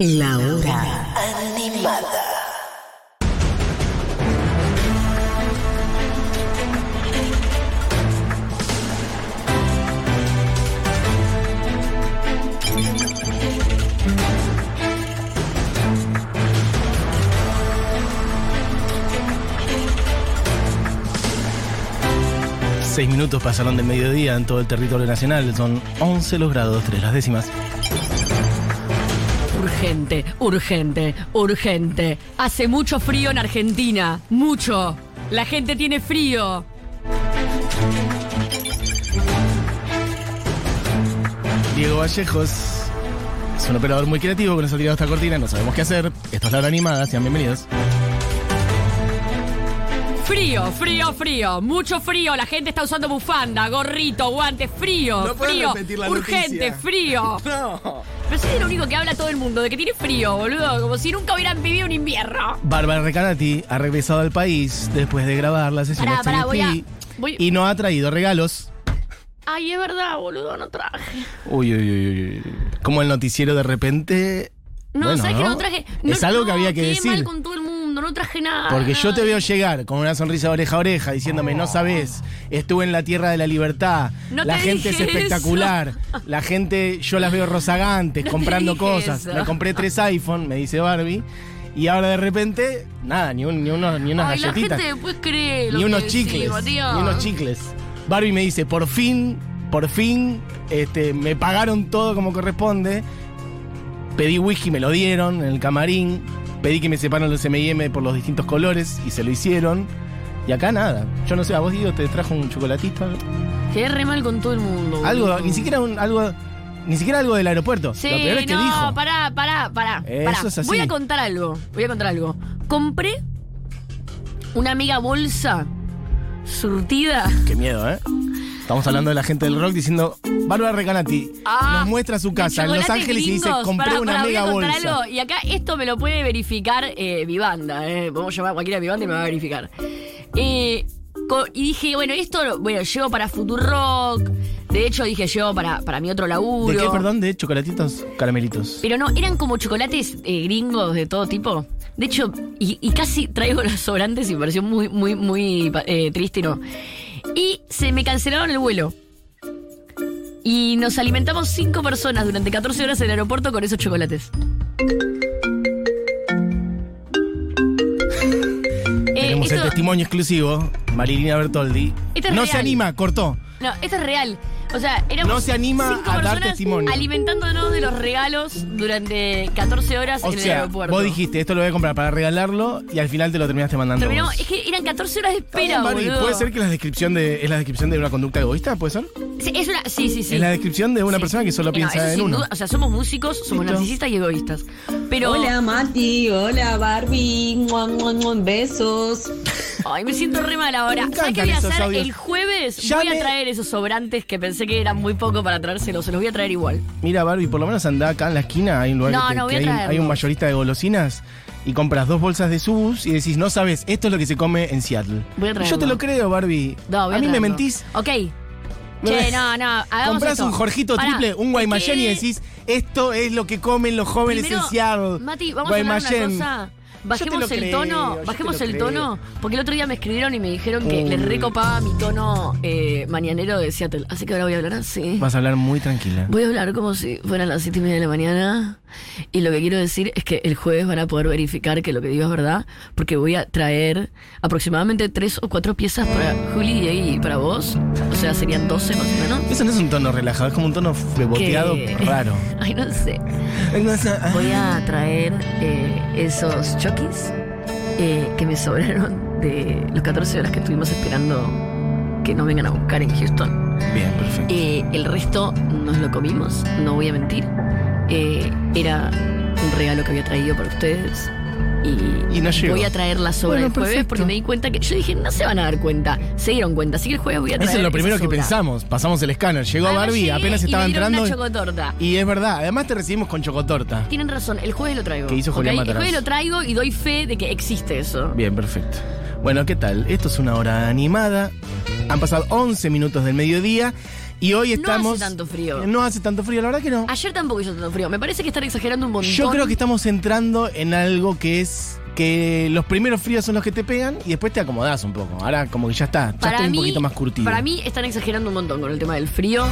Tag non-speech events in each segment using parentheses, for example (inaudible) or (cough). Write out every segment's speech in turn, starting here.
La hora animada. Seis minutos pasaron de mediodía en todo el territorio nacional. Son 11 los grados, 3 las décimas. Urgente, urgente, urgente. Hace mucho frío en Argentina. Mucho. La gente tiene frío. Diego Vallejos es un operador muy creativo que nos ha tirado esta cortina. No sabemos qué hacer. Esto es la hora animada. Sean bienvenidos. Frío, frío, frío. Mucho frío. La gente está usando bufanda, gorrito, guantes. Frío, No frío. repetir la urgente, noticia. frío. (laughs) No. Pero soy el único que habla todo el mundo de que tiene frío, boludo. Como si nunca hubieran vivido un invierno. Bárbara Recanati ha regresado al país después de grabar la sesión Pará, pará, voy a- voy- y no ha traído regalos. Ay, es verdad, boludo, no traje. Uy, uy, uy, uy. Como el noticiero de repente. No, Bueno, ¿sabes que ¿no? no traje? Es No, algo que no, había que decir. mal con todo el mundo, no traje nada. Porque yo te veo llegar con una sonrisa de oreja a oreja diciéndome, no sabes, estuve en la tierra de la libertad, No la te gente es dije espectacular, la gente, yo las veo rozagantes, (laughs) No te comprando dije cosas. eso. Me compré tres iPhone, me dice Barbie, y ahora de repente, nada, ni, un- ni, unos, ni unas Ay, la galletitas, gente después cree lo ni que unos chicles, ni unos chicles. Barbie me dice, por fin, por fin, este, me pagaron todo como corresponde. Pedí whisky, me lo dieron en el camarín. Pedí que me separan los M&M por los distintos colores y se lo hicieron. Y acá nada. Yo no sé, a vos Diego te trajo un chocolatito. Quedé re mal con todo el mundo. Algo, boludo. ni siquiera un, algo, ni siquiera algo del aeropuerto. Sí, lo peor es que no, dijo. pará, pará, pará. Eso pará. es así. Voy a contar algo. Voy a contar algo. Compré una amiga bolsa surtida. Qué miedo, ¿eh? Estamos hablando de la gente del rock diciendo, Bárbara Recanati Ah, nos muestra su casa en Los Ángeles y dice, compré una mega voy a contar bolsa. algo. Y acá esto me lo puede verificar eh, Vivanda. Eh. Podemos llamar a cualquiera de Vivanda y me va a verificar. Eh, y dije, bueno, esto, bueno, llevo para Futurock. De hecho, dije, llevo para, para mi otro laburo. ¿De qué, perdón? ¿De chocolatitos? Caramelitos. Pero no, eran como chocolates eh, gringos de todo tipo. De hecho, y, y casi traigo los sobrantes y me pareció muy, muy, muy eh, triste, ¿no? Y se me cancelaron el vuelo. Y nos alimentamos cinco personas durante 14 horas en el aeropuerto con esos chocolates. (laughs) Eh, Tenemos el esto- testimonio exclusivo, Marilina Bertoldi. Es no real. se anima, cortó. No, esto es real. O sea, éramos No se anima cinco a dar personas testimonio. alimentándonos de los regalos durante 14 horas O en el sea, aeropuerto. vos dijiste, esto lo voy a comprar para regalarlo y al final te lo terminaste mandando Terminamos, vos. es que eran 14 horas de Está bien, espera, boludo. ¿Puede ser que la descripción de, es la descripción de una conducta egoísta? ¿Puede ser? Sí, es una, sí, sí, sí. Es la descripción de una Sí. persona que solo No, piensa eso en sin uno. duda, o sea, somos músicos, somos Listo. narcisistas y egoístas. Pero. Hola Mati, hola Barbie, Mua, mua, mua, besos. Ay, me siento re mal ahora. Me ¿Sabes qué voy a esos hacer? audios. El jueves voy a traer esos sobrantes que pensé que eran muy poco para traérselos. Se los voy a traer igual. Mira, Barbie, por lo menos anda acá en la esquina, hay un lugar No, que, no, hay, un- traerlo. hay un mayorista de golosinas y compras dos bolsas de subus y decís, no sabes, esto es lo que se come en Seattle. Voy a. Yo te lo creo, Barbie. No, voy a mí me mentís. Ok. Che, no, no. Hagamos Comprás esto. un Jorgito triple, un Guaymallén y decís, esto es lo que comen los jóvenes Primero, en Seattle. Mati, vamos a hablar Guaymallén. una cosa. Bajemos el creo, tono, bajemos el creo. tono, porque el otro día me escribieron y me dijeron que les recopaba mi tono eh, mañanero de Seattle. Así que ahora voy a hablar así. Vas a hablar muy tranquila. Voy a hablar como si fueran las siete y media de la mañana. Y lo que quiero decir es que el jueves van a poder verificar que lo que digo es verdad, porque voy a traer aproximadamente tres o cuatro piezas para Juli y para vos. O sea, serían 12 más o menos. Eso no es un tono relajado, es como un tono beboteado Que- raro. (laughs) Ay, no sé. Voy a traer eh, esos chokis eh, que me sobraron de los 14 horas que estuvimos esperando que nos vengan a buscar en Houston. Bien, perfecto. Eh, el resto nos lo comimos, no voy a mentir. Eh, era un regalo que había traído para ustedes. Y, Y no llegó. voy a traer la sobra Bueno, el jueves perfecto. porque me di cuenta que. Yo dije, no se van a dar cuenta. Se dieron cuenta. Así que el jueves voy a traer. Eso es lo primero que sobra. pensamos. Pasamos el escáner. Llegó Además, Barbie, apenas y estaba me dieron entrando. Una chocotorta. Y es verdad, además te recibimos con chocotorta. Tienen razón, el jueves lo traigo. Que hizo. Julián El Matarazzo. jueves lo traigo y doy fe de que existe eso. Bien, perfecto. Bueno, ¿qué tal? Esto es una hora animada. Han pasado 11 minutos del mediodía y hoy No estamos. hace tanto frío. No hace tanto frío, la verdad que no. Ayer tampoco hizo tanto frío. Me parece que están exagerando un montón. Yo creo que estamos entrando en algo que es que los primeros fríos son los que te pegan y después te acomodás un poco. Ahora como que ya está, ya estoy un poquito más curtido. Para mí están exagerando un montón con el tema del frío.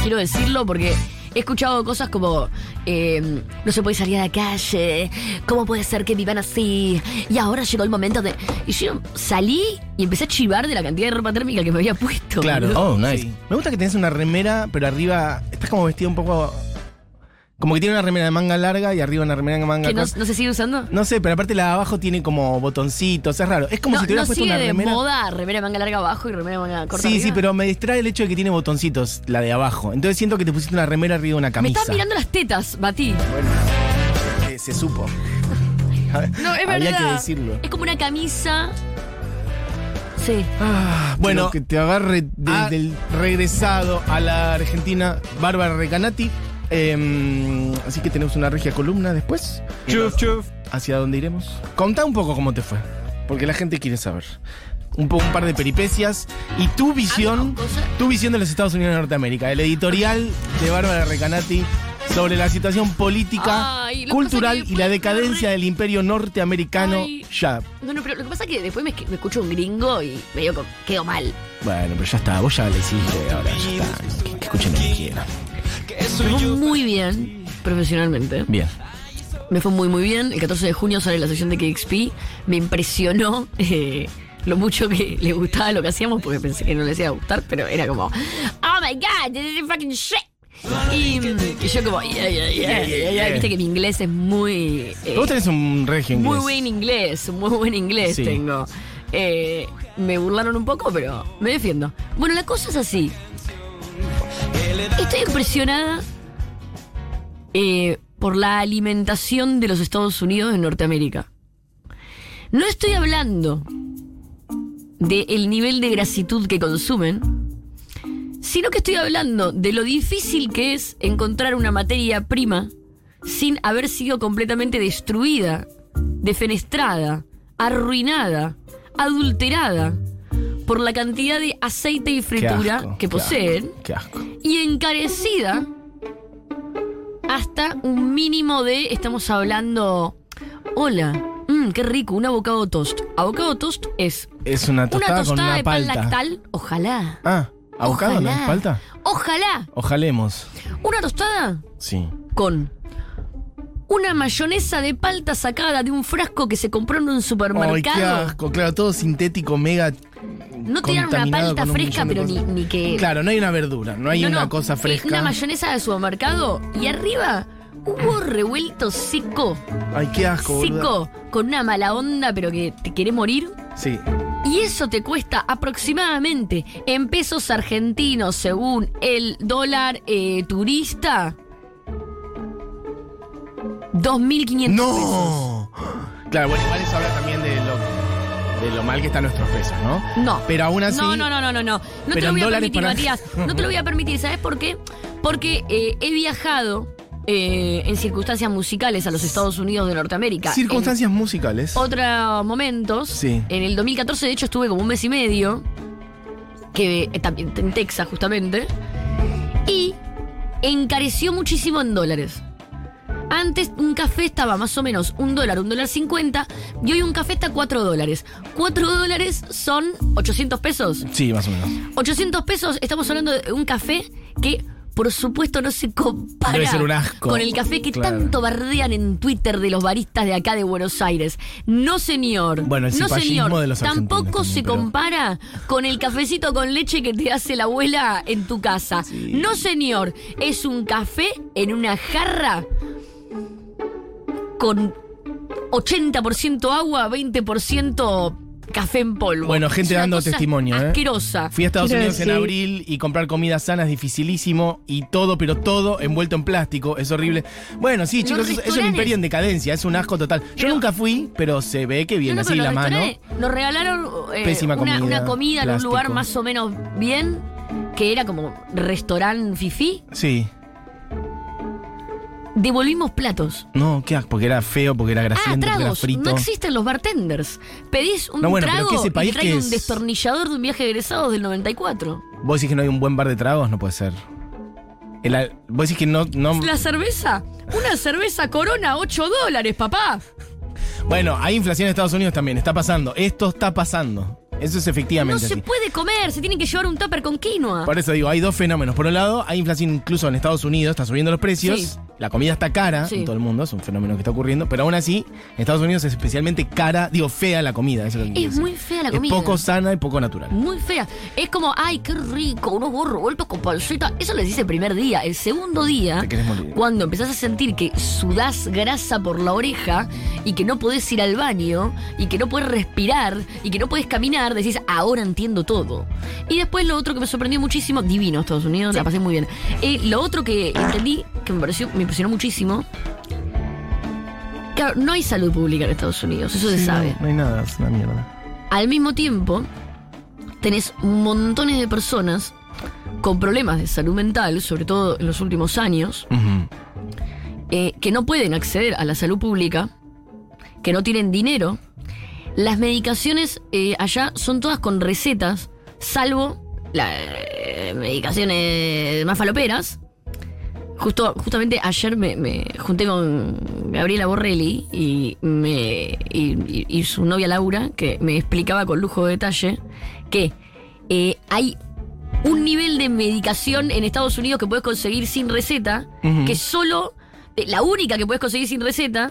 Quiero decirlo porque he escuchado cosas como eh, no se puede salir a la calle, ¿cómo puede ser que vivan así? Y ahora llegó el momento de... Y yo salí y empecé a chivar de la cantidad de ropa térmica que me había puesto. Claro. Oh, nice. Me gusta que tenés una remera, pero arriba estás como vestido un poco como que tiene una remera de manga larga y arriba una remera de manga ¿Que no, corta. no se sigue usando? No sé, pero aparte la de abajo tiene como botoncitos, es raro. Es como no, si te hubieras no puesto sigue una de remera. moda remera manga larga abajo y remera manga corta Sí, sí, arriba? pero me distrae el hecho de que tiene botoncitos, la de abajo. Entonces siento que te pusiste una remera arriba de una Me camisa. estás mirando las tetas, Bati. Bueno, eh, se supo. (laughs) No, es Había verdad. que decirlo. Es como una camisa... Sí. Bueno, que te agarre de- Ah. del regresado a la Argentina Bárbara Recanati. Eh, así que tenemos una regia columna después. chuf chuf. ¿Hacia dónde iremos? Contá un poco cómo te fue. Porque la gente quiere saber. Un, po- un par de peripecias y tu visión, tu visión de los Estados Unidos de Norteamérica. El editorial de Bárbara Recanati sobre la situación política, Ay, cultural y la decadencia re- del imperio norteamericano. Ay. Ya. No, no, pero lo que pasa es que después me, me escucho un gringo y me digo, quedo mal. Bueno, pero ya está. Vos ya le hiciste. Ahora ya está. Que, que escuchen lo que quieran. Me fue muy bien profesionalmente. Bien. Me fue muy, muy bien. El 14 de junio sale la sesión de KXP. Me impresionó (laughs) eh, lo mucho que le gustaba lo que hacíamos, porque pensé que no les iba a gustar, pero era como, oh my god, this is fucking shit. Y, y yo como, yeah, yeah, yeah, yeah, yeah. Viste que mi inglés es muy... eh, Vos tenés un regio inglés. muy buen inglés, muy buen inglés Sí. tengo. Eh, me burlaron un poco, pero me defiendo. Bueno, la cosa es así. Estoy impresionada eh, por la alimentación de los Estados Unidos en Norteamérica. No estoy hablando del nivel de grasitud que consumen, sino que estoy hablando de lo difícil que es encontrar una materia prima sin haber sido completamente destruida, defenestrada, arruinada, adulterada por la cantidad de aceite y fritura asco, que qué poseen asco, Qué asco. y encarecida hasta un mínimo de, estamos hablando, hola, mm, qué rico, un avocado toast. Avocado toast es Es una una tostada con tostada una de pan palta. lactal, ojalá. Ah, ¿abocado no Ojalá. es palta? Ojalá. Ojalemos. Una tostada Sí. con una mayonesa de palta sacada de un frasco que se compró en un Ay, qué supermercado. asco. Claro, todo sintético, mega. No tiran una contaminado palta un fresca, pero ni, ni que. Claro, no hay una verdura, no hay No, una no, cosa fresca. Una mayonesa de supermercado y arriba hubo revuelto seco. Ay, qué asco. Seco, con una mala onda, pero que te quiere morir. Sí. Y eso te cuesta aproximadamente en pesos argentinos, según el dólar eh, turista, 2.500 pesos. ¡No! Claro, bueno, igual eso habla también de lo, de lo mal que están nuestros pesos, ¿no? No. Pero aún así. No, no, no, no, no, no. No te lo voy a permitir, para- Matías. No te lo voy a permitir. ¿Sabes por qué? Porque eh, he viajado eh, en circunstancias musicales a los Estados Unidos de Norteamérica. Circunstancias musicales. Otros momentos. Sí. En el 2014, de hecho, estuve como un mes y medio. Que eh, también en Texas, justamente. Y encareció muchísimo en dólares. Antes un café estaba más o menos un dólar, un dólar cincuenta, y hoy un café está cuatro dólares. Cuatro dólares son 800 pesos. Sí, más o menos. 800 pesos, estamos hablando de un café que por supuesto no se compara Debe ser un asco. con el café que Claro. tanto bardean en Twitter de los baristas de acá de Buenos Aires. No señor. Bueno, el no señor. de los Tampoco también, se pero- compara con el cafecito con leche que te hace la abuela en tu casa. No señor, es un café en una jarra con 80% agua, 20% café en polvo. Bueno, gente dando testimonio, ¿eh? Asquerosa. Fui a Estados Quiero Unidos en abril y comprar comida sana es dificilísimo y todo, pero todo envuelto en plástico. Es horrible. Bueno, sí, chicos, es, es un imperio en decadencia, es un asco total. Yo Pero- nunca fui, pero se ve que viene No, no, así la mano. Nos regalaron eh, Pésima una, comida, una comida en un lugar más o menos bien, que era como restaurante fifí. Sí. Devolvimos platos. No, ¿qué? Porque era feo, porque era Ah, grasiento, porque era tragos. frito. No existen los bartenders. Pedís un No, bueno, pero trago ¿qué ese país y un es? destornillador de un viaje de egresados del 94. ¿Vos decís que no hay un buen bar de tragos? No puede ser. El ¿Vos decís que no, no... La cerveza. Una cerveza Corona, 8 dólares, papá. Bueno, hay inflación en Estados Unidos también, está pasando. Esto está pasando. Eso es No efectivamente se así. puede comer, se tienen que llevar un tupper con quinoa. Por eso digo, hay dos fenómenos. Por un lado, hay inflación incluso en Estados Unidos, está subiendo los precios. Sí. La comida está cara Sí. en todo el mundo, es un fenómeno que está ocurriendo. Pero aún así, en Estados Unidos es especialmente cara, digo, fea la comida. Eso es, lo que Es muy fea la Es comida. poco sana y poco natural. Muy fea. Es como, ay, qué rico, unos huevos revueltos con panceta. Eso les dice el primer día. El segundo día, Te querés morir. cuando empezás a sentir que sudás grasa por la oreja y que no podés ir al baño y que no puedes respirar y que no puedes caminar, decís, ahora entiendo todo. Y después lo otro que me sorprendió muchísimo, divino Estados Unidos, la pasé muy bien. Eh, lo otro que entendí, que me pareció, me impresionó muchísimo. Claro, no hay salud pública en Estados Unidos, eso se sabe. No, no hay nada, es una mierda. Al mismo tiempo, tenés montones de personas con problemas de salud mental, sobre todo en los últimos años, eh, que no pueden acceder a la salud pública, que no tienen dinero. Las medicaciones eh, allá son todas con recetas, salvo las eh, medicaciones más faloperas. Justo, justamente ayer me, me junté con Gabriela Borrelli y, me, y, y- y su novia Laura, que me explicaba con lujo de detalle que eh, hay un nivel de medicación en Estados Unidos que puedes conseguir sin receta, Ujú. que solo, la única que puedes conseguir sin receta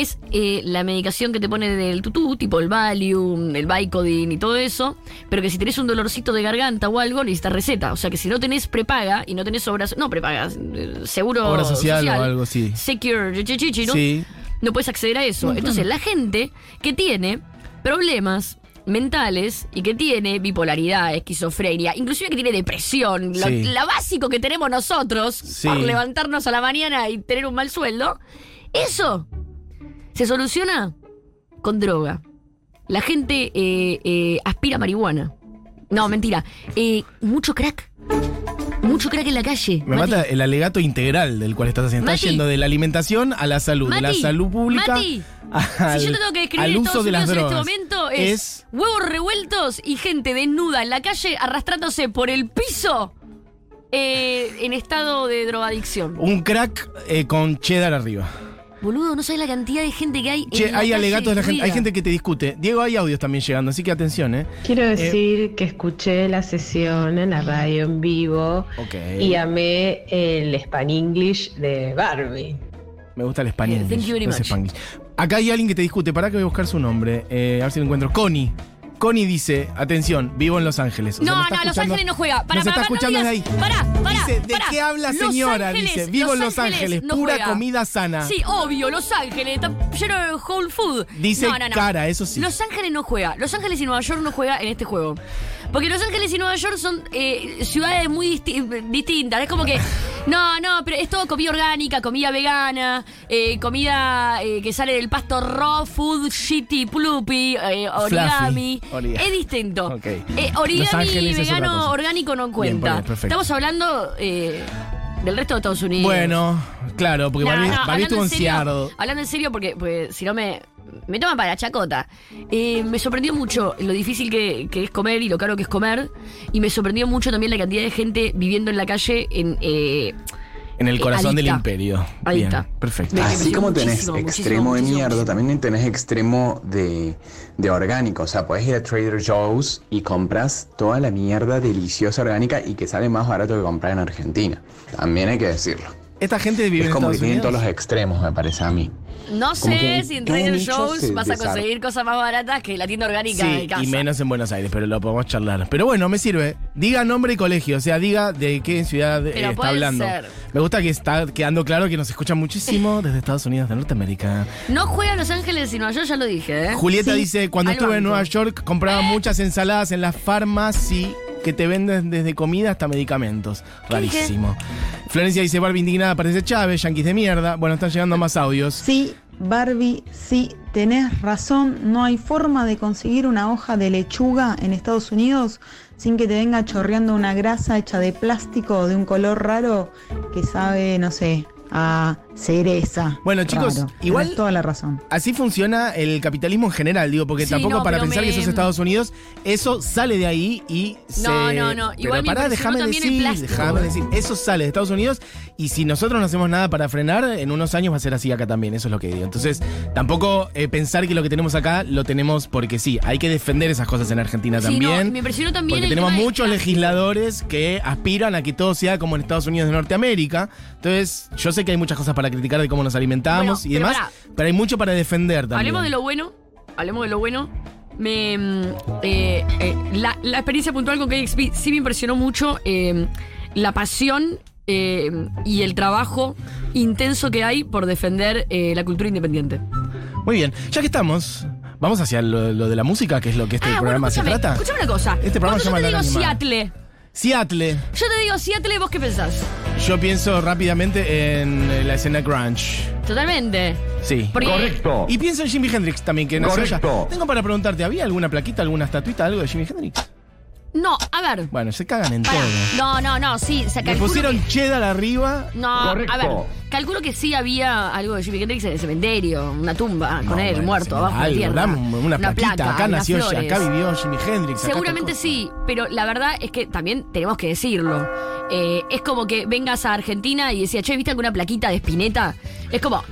es eh, la medicación que te pone del tutú, tipo el Valium, el Vicodin y todo eso, pero que si tenés un dolorcito de garganta o algo, necesitas receta. O sea que si no tenés prepaga y no tenés obras, no prepaga, eh, seguro Obra social o algo así. Secure, ¿no? Sí. no puedes acceder a eso. No, claro. Entonces, la gente que tiene problemas mentales y que tiene bipolaridad, esquizofrenia, inclusive que tiene depresión, lo, Sí. la básico que tenemos nosotros Sí. por levantarnos a la mañana y tener un mal sueldo, eso se soluciona con droga. La gente eh, eh, aspira marihuana. No, mentira. Eh, mucho crack. Mucho crack en la calle. Me Mati. mata el alegato integral del cual estás haciendo. Estás Mati. yendo de la alimentación a la salud, de la salud pública Mati, al, si yo te tengo que describir al uso de las Unidos en drogas. este momento es, huevos revueltos y gente desnuda en la calle arrastrándose por el piso eh, en estado de drogadicción. un crack eh, con cheddar arriba. Boludo, no sabes la cantidad de gente que hay. Che, en la hay calle alegatos de la gente, hay gente que te discute. Diego, hay audios también llegando, así que atención, ¿eh? Quiero decir que escuché la sesión en la radio en vivo Ok. y amé el Span English de Barbie. Me gusta el español. Eh, thank you very much. Acá hay alguien que te discute. ¿Para que voy a buscar su nombre? Eh, a ver si lo encuentro. Connie. Connie dice, atención, vivo en Los Ángeles. O sea, No, no, Los Ángeles no juega. Para, nos está para, escuchando no ahí. Pará, pará. Dice, ¿de qué habla Los señora? Ángeles, dice, vivo en Los Ángeles, no pura juega. comida sana. Sí, obvio, Los Ángeles, está lleno de whole food. Dice No, no, no. cara, eso sí. Los Ángeles no juega. Los Ángeles y Nueva York no juega en este juego. Porque Los Ángeles y Nueva York son eh, ciudades muy disti- distintas. Es como que, no, no, pero es todo comida orgánica, comida vegana, eh, comida eh, que sale del pasto raw food, shitty, pluppy, eh, origami. Es distinto. Ok. Eh, origami vegano orgánico no cuenta. bien. Estamos hablando eh, del resto de Estados Unidos. Bueno, claro, porque No, Barbie, no, Barbie estuvo en serio. Hablando en serio, porque, pues, si no me, me toman para la chacota. Eh, me sorprendió mucho lo difícil que, que es comer y lo caro que es comer. Y me sorprendió mucho también la cantidad de gente viviendo en la calle en. eh, En el eh, corazón del imperio. Adicta. Bien, perfecto. Así como tenés muchísimo, extremo muchísimo, de muchísimo, mierda, muchísimo. también tenés extremo de, de orgánico. O sea, podés ir a Trader Joe's y compras toda la mierda deliciosa orgánica y que sale más barato que comprar en Argentina. También hay que decirlo. Esta gente vive Es en como que Estados tienen Unidos. todos los extremos, me parece a mí. No Como sé si en todo Trader nicho Joe's vas a desarma. conseguir cosas más baratas que la tienda orgánica de Sí, casa. y menos en Buenos Aires, pero lo podemos charlar. Pero bueno, me sirve. Diga nombre y colegio, o sea, diga de qué ciudad eh, Pero está puede hablando. ser. Me gusta que está quedando claro que nos escuchan muchísimo (laughs) desde Estados Unidos de Norteamérica. No juega Los Ángeles y Nueva York, ya lo dije, ¿eh? Julieta Sí, dice, cuando al estuve en banco. Nueva York compraba muchas ensaladas en las farmacias que te venden desde comida hasta medicamentos. Rarísimo. Florencia dice, Barbie indignada parece Chávez, yanquis de mierda. Bueno, están llegando más audios. Sí, Barbie, sí, tenés razón. No hay forma de conseguir una hoja de lechuga en Estados Unidos sin que te venga chorreando una grasa hecha de plástico de un color raro que sabe, no sé, a cereza. Bueno, chicos, Raro. igual- Tenés toda la razón. Así funciona el capitalismo en general, digo, porque Sí, tampoco no, para pero pensar me- que eso es Estados Unidos, eso sale de ahí y se... No, no, no, Pero igual me pará, déjame decir, déjame decir, eso sale de Estados Unidos y si nosotros no hacemos nada para frenar, en unos años va a ser así acá también, eso es lo que digo. Entonces, tampoco eh, pensar que lo que tenemos acá lo tenemos porque sí, hay que defender esas cosas en Argentina Sí, no, también. me impresionó también Porque tenemos muchos legisladores que aspiran a que todo sea como en Estados Unidos de Norteamérica. Entonces, yo sé que hay muchas cosas para criticar de cómo nos alimentamos Bueno, y pero demás, pero hay mucho para defender también. Hablemos de lo bueno. Hablemos de lo bueno. Me, eh, eh, la, la experiencia puntual con KXP sí me impresionó mucho eh, la pasión y el trabajo intenso que hay por defender la cultura independiente. Muy bien, ya que estamos, vamos hacia lo, lo de la música, que es lo que este ah, bueno, programa se trata. escúchame una cosa. Este programa se yo te llama digo. Seattle, Seattle, yo te digo Seattle, ¿vos qué pensás? Yo pienso rápidamente en eh, la escena grunge. Totalmente. Sí. Porque- Correcto. Y pienso en Jimi Hendrix también, que nació ya. Correcto. Tengo para preguntarte, ¿había alguna plaquita, alguna estatuita, algo de Jimi Hendrix? No, a ver. Bueno, se cagan en pará. todo. No, no, no, sí. O sea, Le calculo pusieron que- cheddar arriba. No, Correcto. a ver, calculo que sí había algo de Jimi Hendrix en el cementerio, una tumba con No, él, bueno, muerto, abajo de la algo, tierra. dame una, plaquita, placa, acá unas nació, flores. acá vivió Jimi Hendrix. acá Seguramente sí, pero la verdad es que también tenemos que decirlo. Eh, es como que vengas a Argentina y decía, che, ¿viste alguna plaquita de Spinetta? Es como,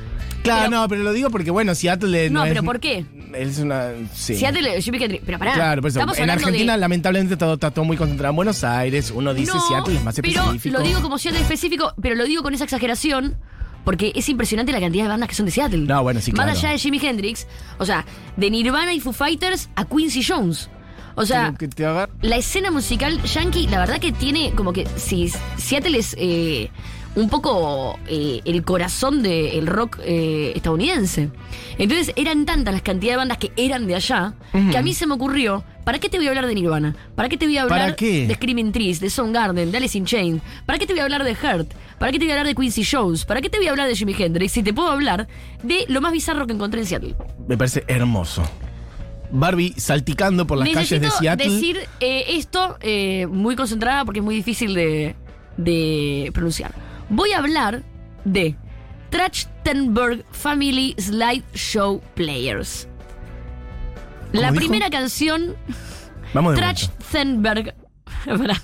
Claro, Pero- no, pero lo digo porque, bueno, Seattle No, no, pero es- ¿por qué? Es una. Sí. Seattle de Jimi Hendrix. Pero pará, Claro, por eso. En Argentina, de- lamentablemente, está, está todo muy concentrado en Buenos Aires. Uno dice no, Seattle es más pero específico. lo digo como Seattle específico, pero lo digo con esa exageración porque es impresionante la cantidad de bandas que son de Seattle. No, bueno, sí, Más claro. allá de Jimi Hendrix, o sea, de Nirvana y Foo Fighters a Quincy Jones. O sea, Pero que la escena musical yankee, la verdad que tiene como que si Seattle es eh, un poco eh, el corazón del rock eh, estadounidense. Entonces eran tantas las cantidades de bandas que eran de allá que a mí se me ocurrió, ¿para qué te voy a hablar de Nirvana? ¿Para qué te voy a hablar de Screaming Trees, de Soundgarden, de Alice in Chains? ¿Para qué te voy a hablar de Hurt? ¿Para qué te voy a hablar de Quincy Jones? ¿Para qué te voy a hablar de Jimi Hendrix? Si te puedo hablar de lo más bizarro que encontré en Seattle. Me parece hermoso. Barbie salticando por las Necesito calles de Seattle. decir eh, esto eh, muy concentrada porque es muy difícil de, de pronunciar. Voy a hablar de Trachtenberg Family Slide Show Players. La primera canción, Vamos de. Trachtenberg. (laughs)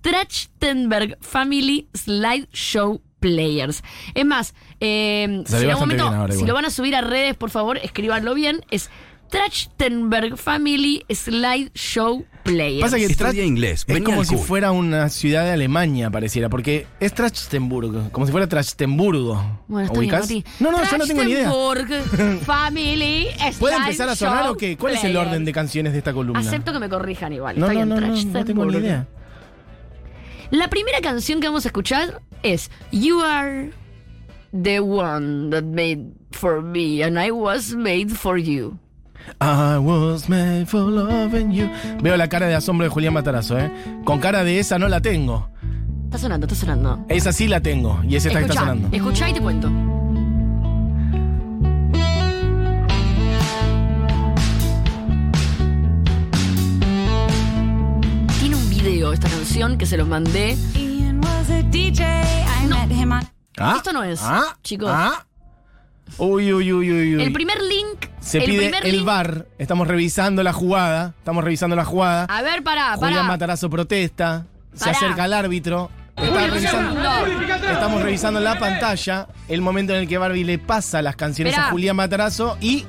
Trachtenberg Family Slide Show Players. Es más, eh, si, en algún bastante bien momento- ahora si lo van a subir a redes, por favor, escríbanlo bien. Es Trachtenberg Family Slide Show Players. Pasa que Estudia inglés, Es como al si cool. fuera una ciudad de Alemania, pareciera, porque es Trachtenburg, como si fuera Trachtenburgo. Bueno, está bien, ¿Ubicás? Mati. No, no, yo no tengo ni idea. Trachtenberg Family (laughs) ¿Puede Slide empezar a sonar o qué? ¿Cuál es el orden de canciones de esta columna? Acepto que me corrijan igual. No, está no, no, no, no tengo ni idea. La primera canción que vamos a escuchar es You Are the One That Made for Me and I Was Made for You. I was made for loving you. Veo la cara de asombro de Julián Matarazo, ¿eh? Con cara de esa no la tengo. Está sonando, está sonando. Esa sí la tengo. Y es esta que está sonando. escuchá y te cuento. Tiene un video esta canción que se los mandé. Ian was a DJ. I met him on. ¿Ah? Esto no es, ¿Ah? chicos. ¿Ah? Uy, uy, uy, uy, uy. El primer link. Se el pide el bar. Estamos revisando la jugada. Estamos revisando la jugada. A ver, pará, Julián. Matarazo protesta. Se Pará. acerca al árbitro. Está Un revisando- segundo. estamos revisando la pantalla. El momento en el que Barbie le pasa las canciones Esperá. a Julián Matarazo. Y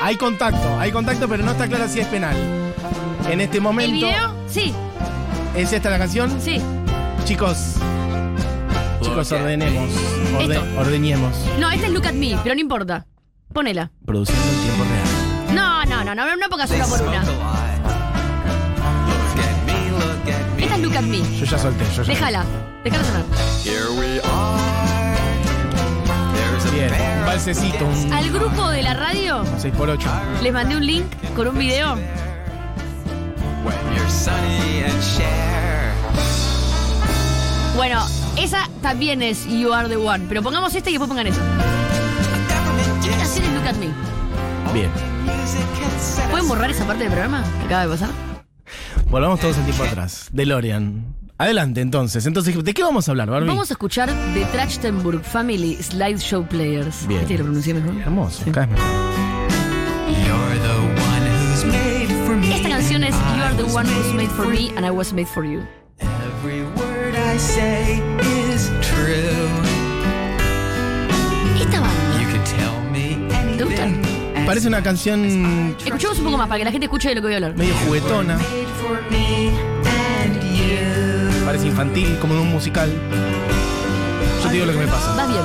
hay contacto. Hay contacto, pero no está claro si es penal. En este ¿El momento. video? Sí, ¿Es esta la canción? sí. Chicos. Chicos, ordenemos. Orde- Esto. ordeñemos. No, este es Look at Me, pero no importa. Ponela. Produciendo en tiempo real. No, no, no, no, no pongas una por una. Esta es Look at Me. Yo ya solté. Yo ya Déjala, déjala sonar. Bien. Un balsecito. Un Al grupo de la radio 6x8. les mandé un link con un video. Bueno, esa también es You Are the One, pero pongamos esta y después pongan esa. Esta canción es Look at Me. Bien. ¿Pueden borrar esa parte del programa que acaba de pasar? Volvamos todos el tiempo atrás. DeLorean. Adelante, entonces. Entonces, ¿de qué vamos a hablar, Barbie? Vamos a escuchar The Trachtenberg Family Slideshow Players. Bien. ¿Viste que lo pronuncié mejor? Hermoso, cada vez mejor. Esta canción es You Are the One Who's Made for Me and I Was Made for You. Every word I say Parece una canción Escuchemos un poco más para que la gente escuche de lo que voy a hablar. medio juguetona. Parece infantil, como de un musical. Yo te digo lo que me pasa. Vas bien,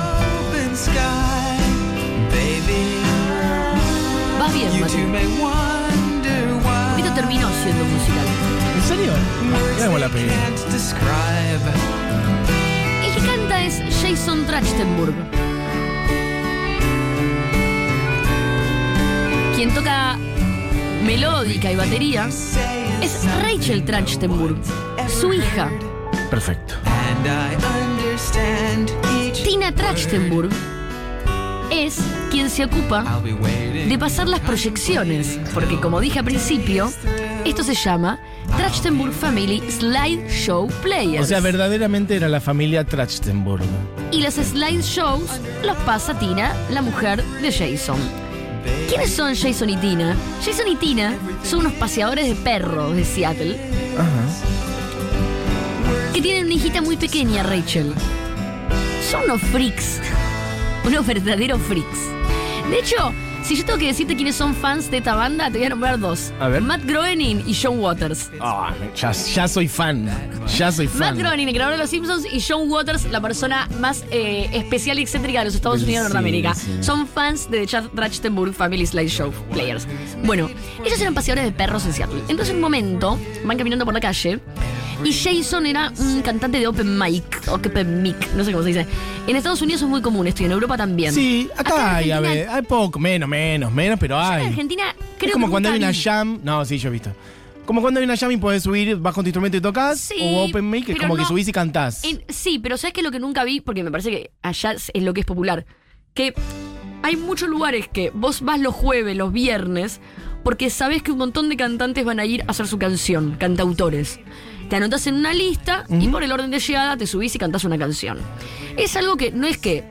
vas bien, Mati. Esto terminó siendo musical. ¿En serio? Mira cómo la pegué. El que canta es Jason Trachtenberg. Quien toca melódica y batería es Rachel Trachtenberg, su hija. Perfecto. Tina Trachtenberg es quien se ocupa de pasar las proyecciones, porque como dije al principio, esto se llama Trachtenberg Family Slideshow Players. O sea, verdaderamente era la familia Trachtenberg. Y los slideshows los pasa Tina, la mujer de Jason. ¿Quiénes son Jason y Tina? Jason y Tina son unos paseadores de perros de Seattle que tienen una hijita muy pequeña, Rachel. Son unos freaks. Unos verdaderos freaks. De hecho, si yo tengo que decirte quiénes son fans de esta banda, te voy a nombrar dos. A ver. Matt Groening y John Waters. Ah, ya, ya soy fan. Ya soy Matt fan. Groening, el creador de Los Simpsons, y John Waters, la persona más eh, especial y excéntrica de los Estados Sí, Unidos de Norteamérica. sí. Son fans de The Trachtenberg Family Slideshow Players. Bueno, ellos eran paseadores de perros en Seattle. Entonces, en un momento, van caminando por la calle. Y Jason era un cantante de open mic, o open mic, no sé cómo se dice. En Estados Unidos es muy común esto y en Europa también. Sí, Acá hay, a ver, hay poco, menos, menos, menos, pero En hay. Argentina creo es como que cuando hay una jam. No, sí, yo he visto. Como cuando hay una jam y puedes subir, vas con tu instrumento y tocas. Sí, o open mic, es como que subís y cantás. En- sí, pero ¿sabes qué es lo que nunca vi? Porque me parece que allá es es lo que es popular. Que hay muchos lugares que vos vas los jueves, los viernes, porque sabés que un montón de cantantes van a ir a hacer su canción, cantautores. Te anotás en una lista y por el orden de llegada te subís y cantás una canción. Es algo que no es que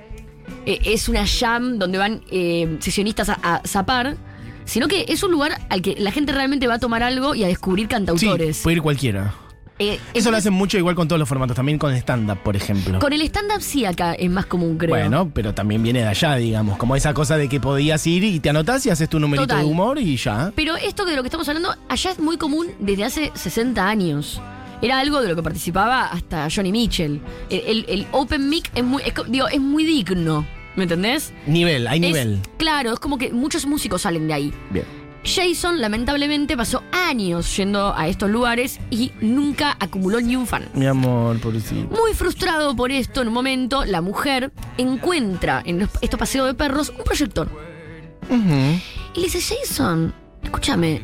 eh, es una jam donde van eh, sesionistas a, a zapar, sino que es un lugar al que la gente realmente va a tomar algo y a descubrir sí, cantautores. puede ir cualquiera. Eh, Eso lo hacen mucho igual con todos los formatos, también con stand-up, por ejemplo. Con el stand-up sí acá es más común, creo. Bueno, pero también viene de allá, digamos. Como esa cosa de que podías ir y te anotás y haces tu numerito Total. de humor y ya. Pero esto de lo que estamos hablando, allá es muy común desde hace 60 años. Era algo de lo que participaba hasta Johnny Mitchell. El, el- el open mic es muy, es digo, es muy digno. ¿Me entendés? Nivel, hay Es- nivel. claro, es como que muchos músicos salen de ahí. Bien. Jason, lamentablemente, pasó años yendo a estos lugares y nunca acumuló ni un fan. Mi amor, pobrecito. Muy frustrado por esto, en un momento, la mujer encuentra en estos paseos de perros un proyector. Y le dice, Jason, escúchame.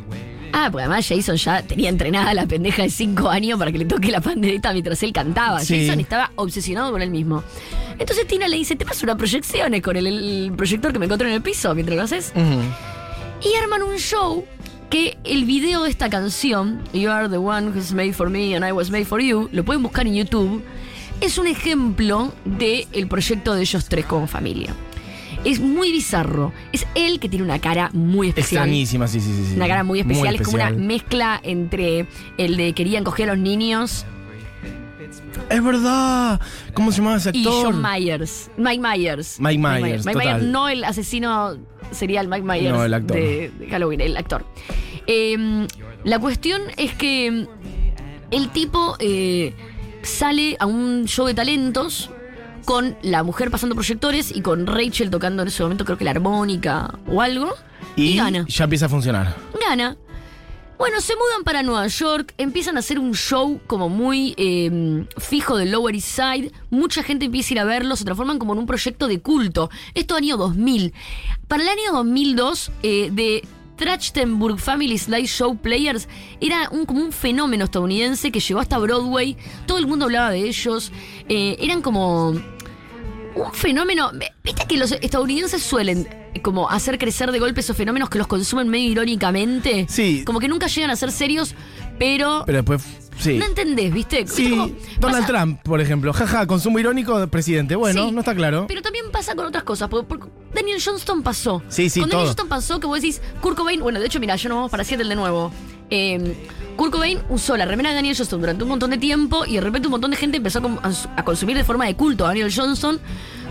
Ah, porque además Jason ya tenía entrenada a la pendeja de 5 años para que le toque la pandereta mientras él cantaba. Sí. Jason estaba obsesionado con él mismo. Entonces Tina le dice, te paso unas proyecciones con el, el proyector que me encontré en el piso mientras lo haces. Y arman un show que el video de esta canción, You Are the One Who's Made for Me and I Was Made for You, lo pueden buscar en YouTube, es un ejemplo del proyecto de ellos tres como familia. Es muy bizarro. Es él que tiene una cara muy especial. Extrañísima, sí, sí, sí, sí. Una cara muy especial, es como una mezcla entre el de querían coger a los niños Es verdad. ¿Cómo se llama ese y actor? John Myers. Mike Myers. Mike Myers, Mike. Myers, no el asesino sería el Mike Myers No, el actor. De, de Halloween, el actor. Eh, la cuestión es que el tipo eh, sale a un show de talentos con la mujer pasando proyectores y con Rachel tocando en ese momento creo que la armónica o algo. Y, Y gana. ya empieza a funcionar. Gana. Bueno, se mudan para Nueva York, empiezan a hacer un show como muy eh, fijo del Lower East Side, mucha gente empieza a ir a verlo, se transforman como en un proyecto de culto. Esto año 2000. Para el año 2002, eh, de Trachtenberg Family Slideshow Players era un, como un fenómeno estadounidense que llegó hasta Broadway, todo el mundo hablaba de ellos, eh, eran como un fenómeno. Viste que los estadounidenses suelen eh, como hacer crecer de golpe esos fenómenos que los consumen medio irónicamente. Sí. Como que nunca llegan a ser serios, pero, Pero después Sí. no entendés, ¿viste? ¿Viste Sí, cómo Donald pasa- Trump, por ejemplo. Jaja, consumo irónico del presidente. Bueno, Sí, no está claro. Pero también pasa con otras cosas. Porque, porque Daniel Johnston pasó. Sí, sí, Con todo. Daniel Johnston pasó que vos decís, Kurt Cobain, bueno, de hecho, mira, yo no vamos para Seattle de nuevo. Eh, Kurt Cobain usó la remera de Daniel Johnston durante un montón de tiempo y de repente un montón de gente empezó a, consumir de forma de culto a Daniel Johnston,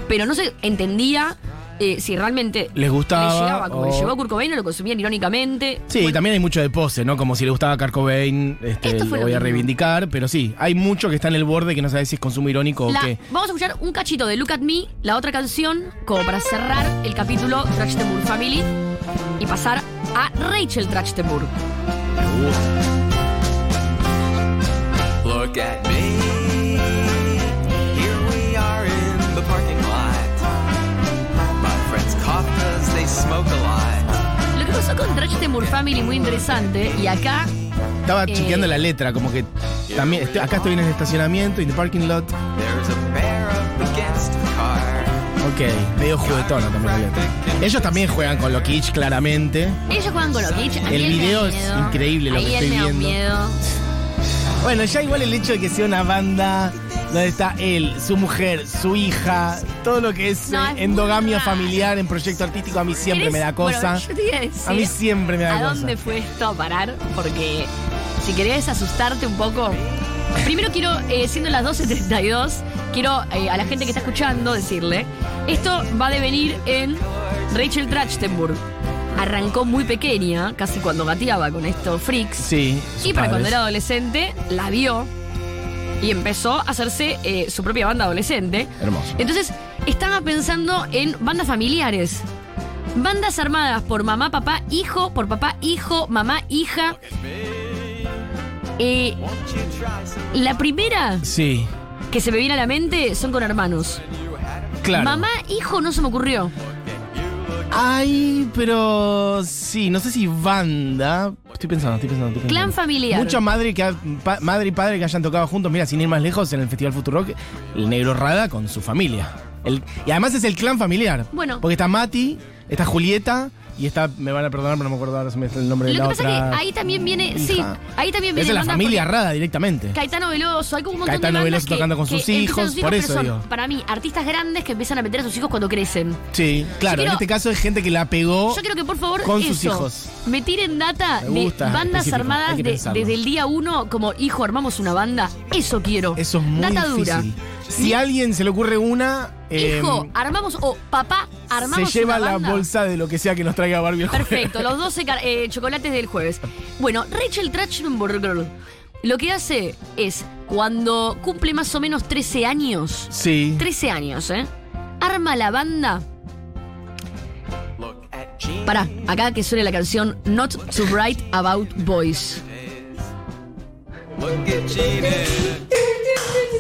pero no se entendía eh, si realmente Les gustaba, le llegaba como le o- llegó a Kurt Cobain o lo consumían irónicamente. Sí, Bueno, también hay mucho de pose, ¿no? Como si le gustaba a Kurt Cobain, este, lo voy a mismo. reivindicar, pero sí, hay mucho que está en el borde que no sabes si es consumo irónico la- o qué. vamos a escuchar un cachito de Look at Me, la otra canción, como para cerrar el capítulo Trachtenburg Family y pasar a Rachel Trachtenburg. Look at me. Here we are in the parking lot. My friends cough cause they smoke a lot. Lo que pasó con Trachtenburg Family muy interesante y acá Estaba Eh. chequeando la letra, como que también estoy- acá estoy en el estacionamiento, en el parking lot. There's a bear up against the car. Ok, medio juguetona también. Ellos también juegan con lo kitsch, claramente. ellos juegan con los kitsch. a mí El él me da video es miedo. increíble lo Ahí que él estoy me da un viendo. miedo. Bueno, ya igual el hecho de que sea una banda donde está él, su mujer, su hija, todo lo que es No, eh, es muy endogamia raro. familiar en proyecto artístico a mí siempre ¿Querés- me da cosa. Bueno, yo te iba a decir a mí siempre me da ¿A cosa. dónde fue esto a parar? Porque si querés asustarte un poco. Primero quiero, eh, siendo las 12.32, quiero eh, a la gente que está escuchando decirle, esto va a devenir en Rachel Trachtenburg. Arrancó muy pequeña, casi cuando gateaba con estos freaks. Sí. Y para cuando era adolescente, la vio y empezó a hacerse eh, su propia banda adolescente. Hermoso. Entonces, estaba pensando en bandas familiares. Bandas armadas por mamá, papá, hijo, por papá, hijo, mamá, hija. Eh, la primera Sí, que se me viene a la mente son con hermanos. claro. Mamá, hijo no se me ocurrió. Ay, pero sí, no sé si banda. Estoy pensando, estoy pensando. Estoy pensando. Clan familiar. Mucha madre, que ha- pa- madre y padre que hayan tocado juntos. Mira, sin ir más lejos, en el Festival Futurock, el Negro Rada con su familia. El- y además es el clan familiar. Bueno. Porque está Mati, está Julieta y está, me van a perdonar, pero no me acuerdo ahora si me está el nombre Lo de que la pasa otra. es que ahí también viene, hija. sí, ahí también viene es de la familia Rada directamente. Caetano Veloso, hay como un montón Caetano de bandas Veloso que- tocando con que sus empiezan hijos, por eso son, digo. Para mí, artistas grandes que empiezan a meter a sus hijos cuando crecen. Sí, claro, quiero- en este caso es gente que la pegó. Yo quiero que por favor con eso, sus hijos. me tiren data Me gusta, de bandas armadas que de- desde el día uno como hijo armamos una banda. Eso quiero. Eso es muy data difícil. dura. Si a alguien se le ocurre una, eh, Hijo, armamos o papá, se armamos lleva una la banda. bolsa de lo que sea que nos traiga Barbie el jueves. Perfecto, los 12 car- eh, chocolates del jueves. Bueno, Rachel Trachtenberg lo que hace es cuando cumple más o menos 13 años, Sí. 13 años, ¿eh? Arma la banda Look at Gene. Pará, acá que suene la canción Not to Write About Boys.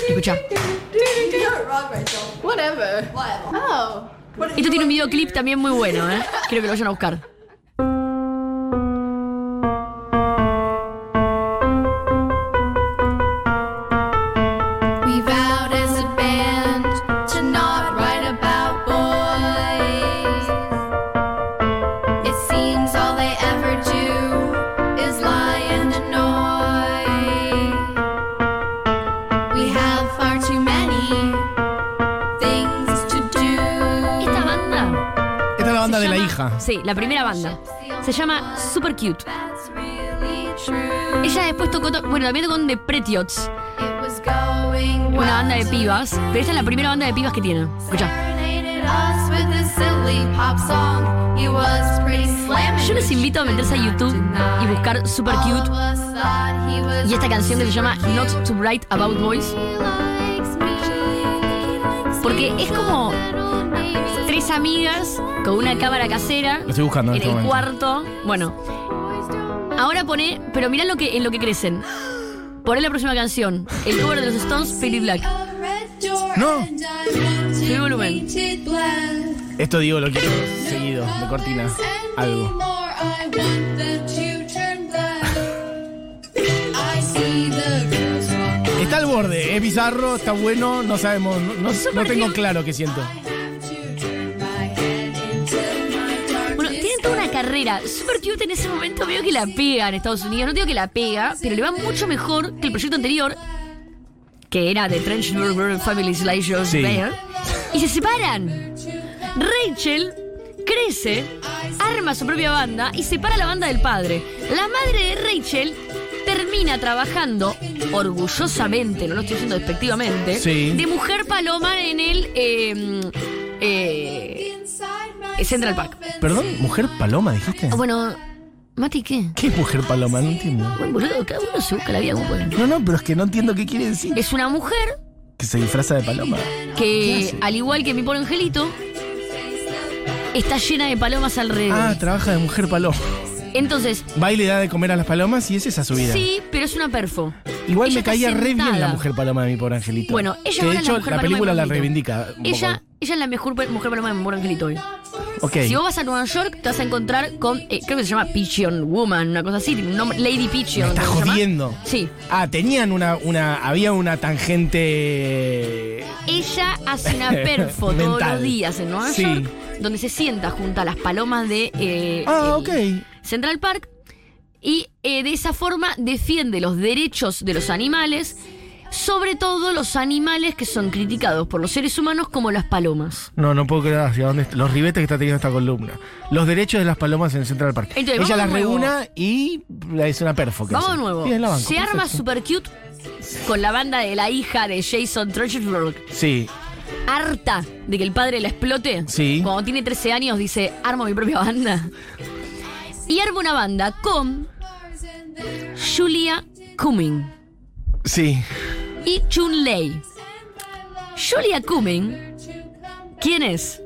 Escucha. Whatever. Oh. Esto tiene un videoclip también muy bueno, ¿eh? Quiero que lo vayan a buscar. Sí, la primera banda. Se llama Super Cute. Ella después tocó, to- bueno, también tocó con The Pretiots, una banda de pibas. Pero esta es la primera banda de pibas que tiene. Escucha. Yo les invito a meterse a YouTube y buscar Super Cute y esta canción que se llama Not to Write About Boys. Porque es como tres amigas con una cámara casera Lo estoy buscando en en este el momento. cuarto. Bueno, ahora pone, pero mirá lo que, en lo que crecen. Poné la próxima canción, el cover de los Stones, Pretty Black. No. Subí volumen. Esto digo, lo quiero seguido, de cortina. Algo. Está al borde, es bizarro, está bueno, no sabemos, no, no- no tengo claro qué siento. Carrera super cute en ese momento. Veo que la pega en Estados Unidos. No digo que la pega, pero le va mucho mejor que el proyecto anterior, que era de Trench Burger Family Slideshow Sí. Bear. Y se separan. Rachel crece, arma su propia banda y separa la banda del padre. La madre de Rachel termina trabajando orgullosamente, no lo estoy diciendo despectivamente, Sí. de mujer paloma en el eh, eh, Central Park. Perdón, mujer paloma, dijiste. Ah, Bueno, Mati, ¿qué? ¿Qué es mujer paloma? No entiendo. Bueno, boludo, cada uno se busca la vida como puede. No, no, pero es que no entiendo qué quiere decir. Es una mujer Que se disfraza de paloma. ¿Qué que, al igual que mi pobre angelito, está llena de palomas alrededor. Ah, trabaja de mujer paloma. Entonces, Va y le da de comer a las palomas y es esa su vida. sí, pero es una perfo. Igual Ella me está caía re bien sentada. la mujer paloma de mi pobre angelito. Bueno, ella Que ahora de es hecho la mujer película la reivindica. un Ella, poco. ella es la mejor pe- mujer paloma de mi pobre angelito hoy. Si vos vas a Nueva York, te vas a encontrar con, eh, creo que se llama Pigeon Woman, una cosa así, nombre, Lady Pigeon. Me estás ¿cómo se llama? jodiendo. Sí. Ah, tenían una, una. Había una tangente. Ella hace una (laughs) perfo todos los días en Nueva Sí. York, donde se sienta junto a las palomas de eh, Ah, el ok. Central Park y eh, de esa forma defiende los derechos de los animales, sobre todo los animales que son criticados por los seres humanos como las palomas. No, no puedo creer hacia dónde. Los ribetes que está teniendo esta columna. Los derechos de las palomas en Central Park. Entonces, Ella las reúna y es una perfo. Vamos de nuevo. La banco, Se arma super cute con la banda de la hija de Jason Trachtenberg. Sí, Harta de que el padre la explote. Sí. Cuando tiene 13 años dice, armo mi propia banda. Y arma una banda con Julia Cumming sí. Y Chun Lei. Julia Cumming, ¿quién es?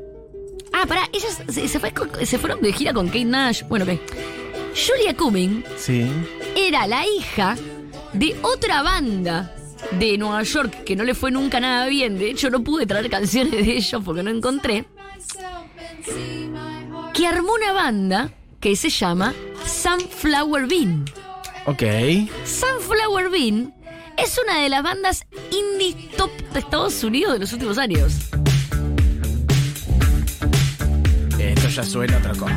Ah, pará, ellas se, se fue con- se fueron de gira con Kate Nash. Bueno, ok. Julia Cumming Sí. era la hija de otra banda de Nueva York que no le fue nunca nada bien. De hecho, no pude traer canciones de ellos porque no encontré. Que armó una banda que se llama Sunflower Bean. Ok. Sunflower Bean es una de las bandas indie top de Estados Unidos de los últimos años. Esto ya suena a otra cosa.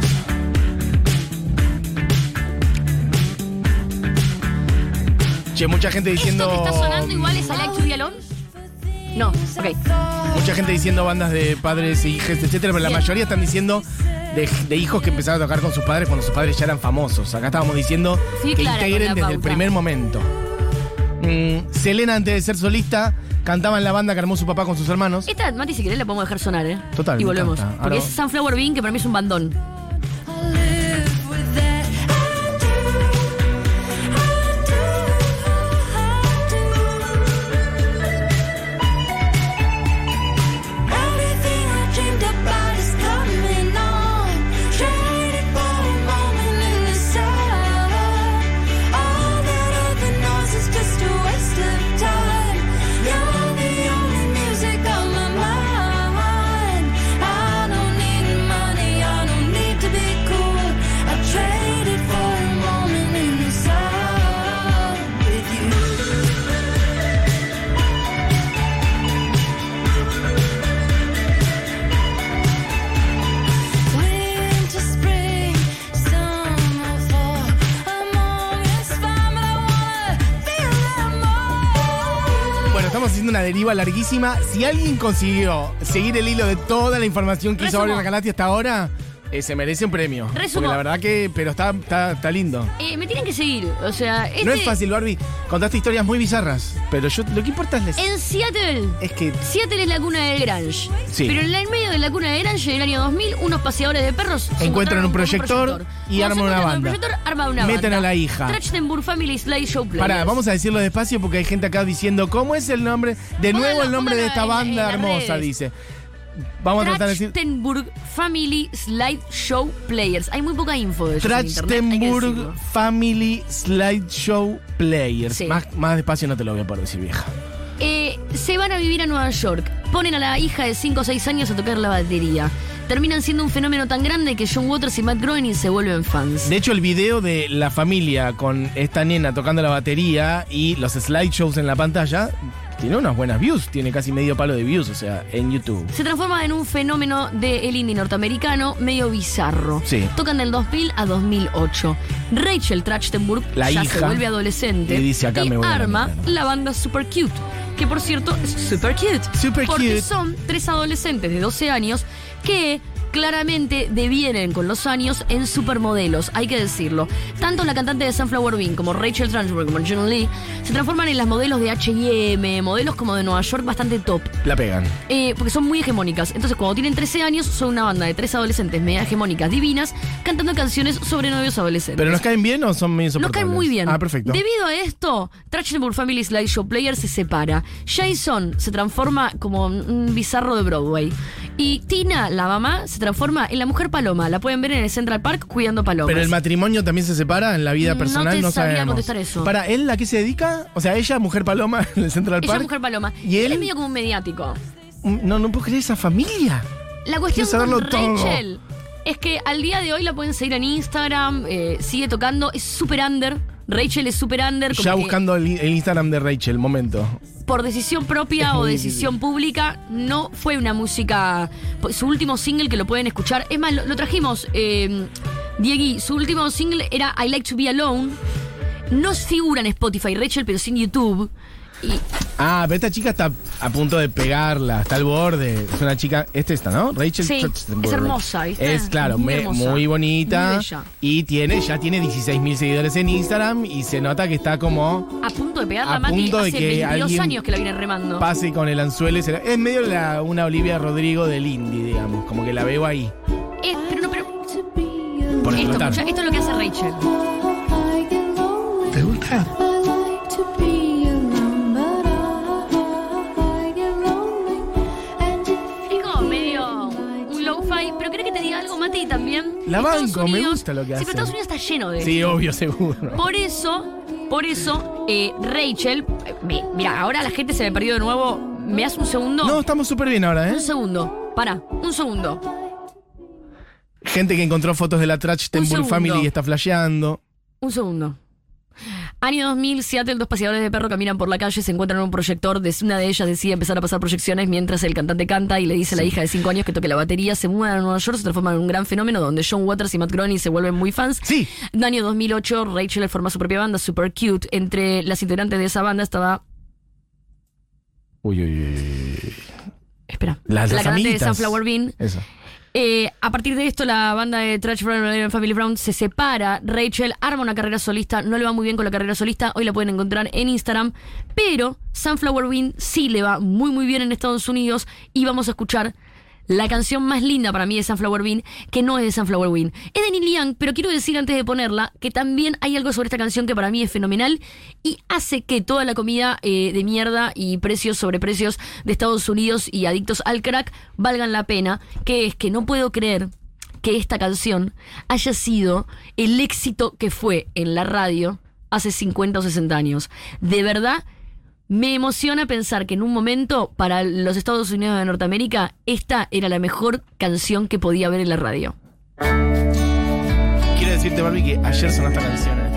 Che, mucha gente diciendo. ¿Esto que está sonando igual es I Like to Alone? No, ok. Mucha gente diciendo bandas de padres e hijas, etcétera, pero la Bien. mayoría están diciendo de, de hijos que empezaron a tocar con sus padres cuando sus padres ya eran famosos. Acá estábamos diciendo Fui que integren desde el primer momento. Mm, Selena, antes de ser solista, cantaba en la banda que armó su papá con sus hermanos. Esta, Mati, si querés la podemos dejar sonar, ¿eh? Total, Y volvemos. Porque es Sunflower Bean, que para mí es un bandón. Estamos haciendo una deriva larguísima. Si alguien consiguió seguir el hilo de toda la información que hizo Resumo. Canati hasta ahora, eh, se merece un premio. Resumo. Porque la verdad que, pero está, está, está lindo. Eh, me tienen que seguir. O sea, este, No es fácil, Barbie. Contaste historias muy bizarras, pero yo lo que importa es... En Seattle. Es que Seattle es la cuna del Grange. Sí. Pero en medio de la cuna del Grange, en el año 2000, unos paseadores de perros se Encuentran un con proyector y Cuando se arman una encuentran con banda. un proyector, arman una Meten banda. a la hija. Trachtenberg Family Slideshow Players. Pará, vamos a decirlo despacio porque hay gente acá diciendo, ¿cómo es el nombre? De Póngalo, nuevo el nombre de póngalo esta en la- banda las hermosa, redes. dice. Vamos a tratar de decir... Trachtenberg Family Slideshow Players. Hay muy poca info de eso Trachtenburg. Family Slideshow Players. Sí. Más, más despacio no te lo voy a poder decir, vieja. Eh, se van a vivir a Nueva York. Ponen a la hija de 5 o 6 años a tocar la batería. Terminan siendo un fenómeno tan grande que John Waters y Matt Groening se vuelven fans. De hecho, el video de la familia con esta nena tocando la batería y los slideshows en la pantalla tiene unas buenas views, tiene casi medio palo de views, o sea, en YouTube. Se transforma en un fenómeno del indie norteamericano medio bizarro. Sí. Tocan del 2000 a 2008. Rachel Trachtenberg La ya hija. se vuelve adolescente Y dice, "Acá y me voy a la arma mierda". la banda Super Cute. Que por cierto es super cute. Super porque cute. son tres adolescentes de 12 años que claramente devienen con los años en supermodelos, hay que decirlo. Tanto la cantante de Sunflower Bean como Rachel Trachtenberg como June Lee se transforman en las modelos de H&M, modelos como de Nueva York bastante top. La pegan. Eh, porque son muy hegemónicas. Entonces, cuando tienen 13 años, son una banda de tres adolescentes media hegemónicas divinas cantando canciones sobre novios adolescentes. ¿Pero nos caen bien o son medio Nos caen muy bien. Ah, perfecto. Debido a esto, Trachtenberg Family Slideshow Player se separa. Jason se transforma como un bizarro de Broadway. Y Tina, la mamá, se transforma en la mujer paloma. La pueden ver en el Central Park cuidando palomas. Pero el matrimonio también se separa en la vida No personal, te no, sabría sabemos. contestar eso. Para él, ¿a qué se dedica? O sea, ella, mujer paloma (laughs) en el Central Ella Park. es mujer paloma. ¿Y él? es medio como un mediático. No, no puedo creer esa familia. La cuestión con todo. Rachel es que al día de hoy la pueden seguir en Instagram, eh, sigue tocando, es super under. Rachel es super under. como Ya buscando el, el Instagram de Rachel, momento. Por decisión propia o (laughs) decisión pública, no fue una música. Su último single que lo pueden escuchar. Es más, lo, lo trajimos, eh, Diegui. Su último single era I Like to Be Alone. No figura en Spotify, Rachel, pero sí en YouTube. Y Ah, pero esta chica está a punto de pegarla, está al borde. Es una chica, es esta, ¿no? Rachel Sí, es hermosa, ¿viste? Es, claro, Muy me- hermosa. muy bonita. Muy bella. y tiene, ya tiene 16.000 seguidores en Instagram y se nota que está como a punto de pegar A la Mati punto de hace que 22 alguien años que la viene remando. pase con el anzuelo. y se la- Es medio la- una Olivia Rodrigo del indie, digamos. Como que la veo ahí. Eh, pero no, pero. Por Esto, escucha, esto es lo que hace Rachel. ¿Te gusta? Algo, Mati? También. La Estados banco, me gusta lo que Sí, hace. pero Estados Unidos está lleno de Sí, obvio, seguro. Por eso, por eso, eh, Rachel. eh, mira, ahora la gente se me perdió de nuevo. ¿Me das un segundo? No, estamos súper bien ahora, ¿eh? Un segundo. Para, un segundo. Gente que encontró fotos de la Trachtenberg segundo. Family y está flasheando. Un segundo. Año 2000, Seattle, dos paseadores de perro caminan por la calle, se encuentran en un proyector, una de ellas decide empezar a pasar proyecciones mientras el cantante canta y le dice a la hija de 5 años que toque la batería, se mudan a Nueva York, se transforman en un gran fenómeno donde John Waters y Matt Groening se vuelven muy fans. Sí. Año 2008, Rachel forma su propia banda, Super Cute. Entre las integrantes de esa banda estaba... Uy, uy, uy. Espera. La las cantante de. Sunflower Bean. Eso. Eh, a partir de esto, la banda de Trash Brown Family Brown se separa. Rachel arma una carrera solista. No le va muy bien con la carrera solista. Hoy la pueden encontrar en Instagram. Pero Sunflower Bean sí le va muy, muy bien en Estados Unidos. Y vamos a escuchar la canción más linda para mí de Sunflower Bean, que no es de Sunflower Bean. Es de Neil Young, pero quiero decir antes de ponerla que también hay algo sobre esta canción que para mí es fenomenal y hace que toda la comida eh, de mierda y precios sobre precios de Estados Unidos y adictos al crack valgan la pena, que es que no puedo creer que esta canción haya sido el éxito que fue en la radio hace 50 o 60 años. De verdad, me emociona pensar que en un momento, para los Estados Unidos de Norteamérica, esta era la mejor canción que podía haber en la radio. Quiero decirte, Barbie, que ayer sonó esta canción programa.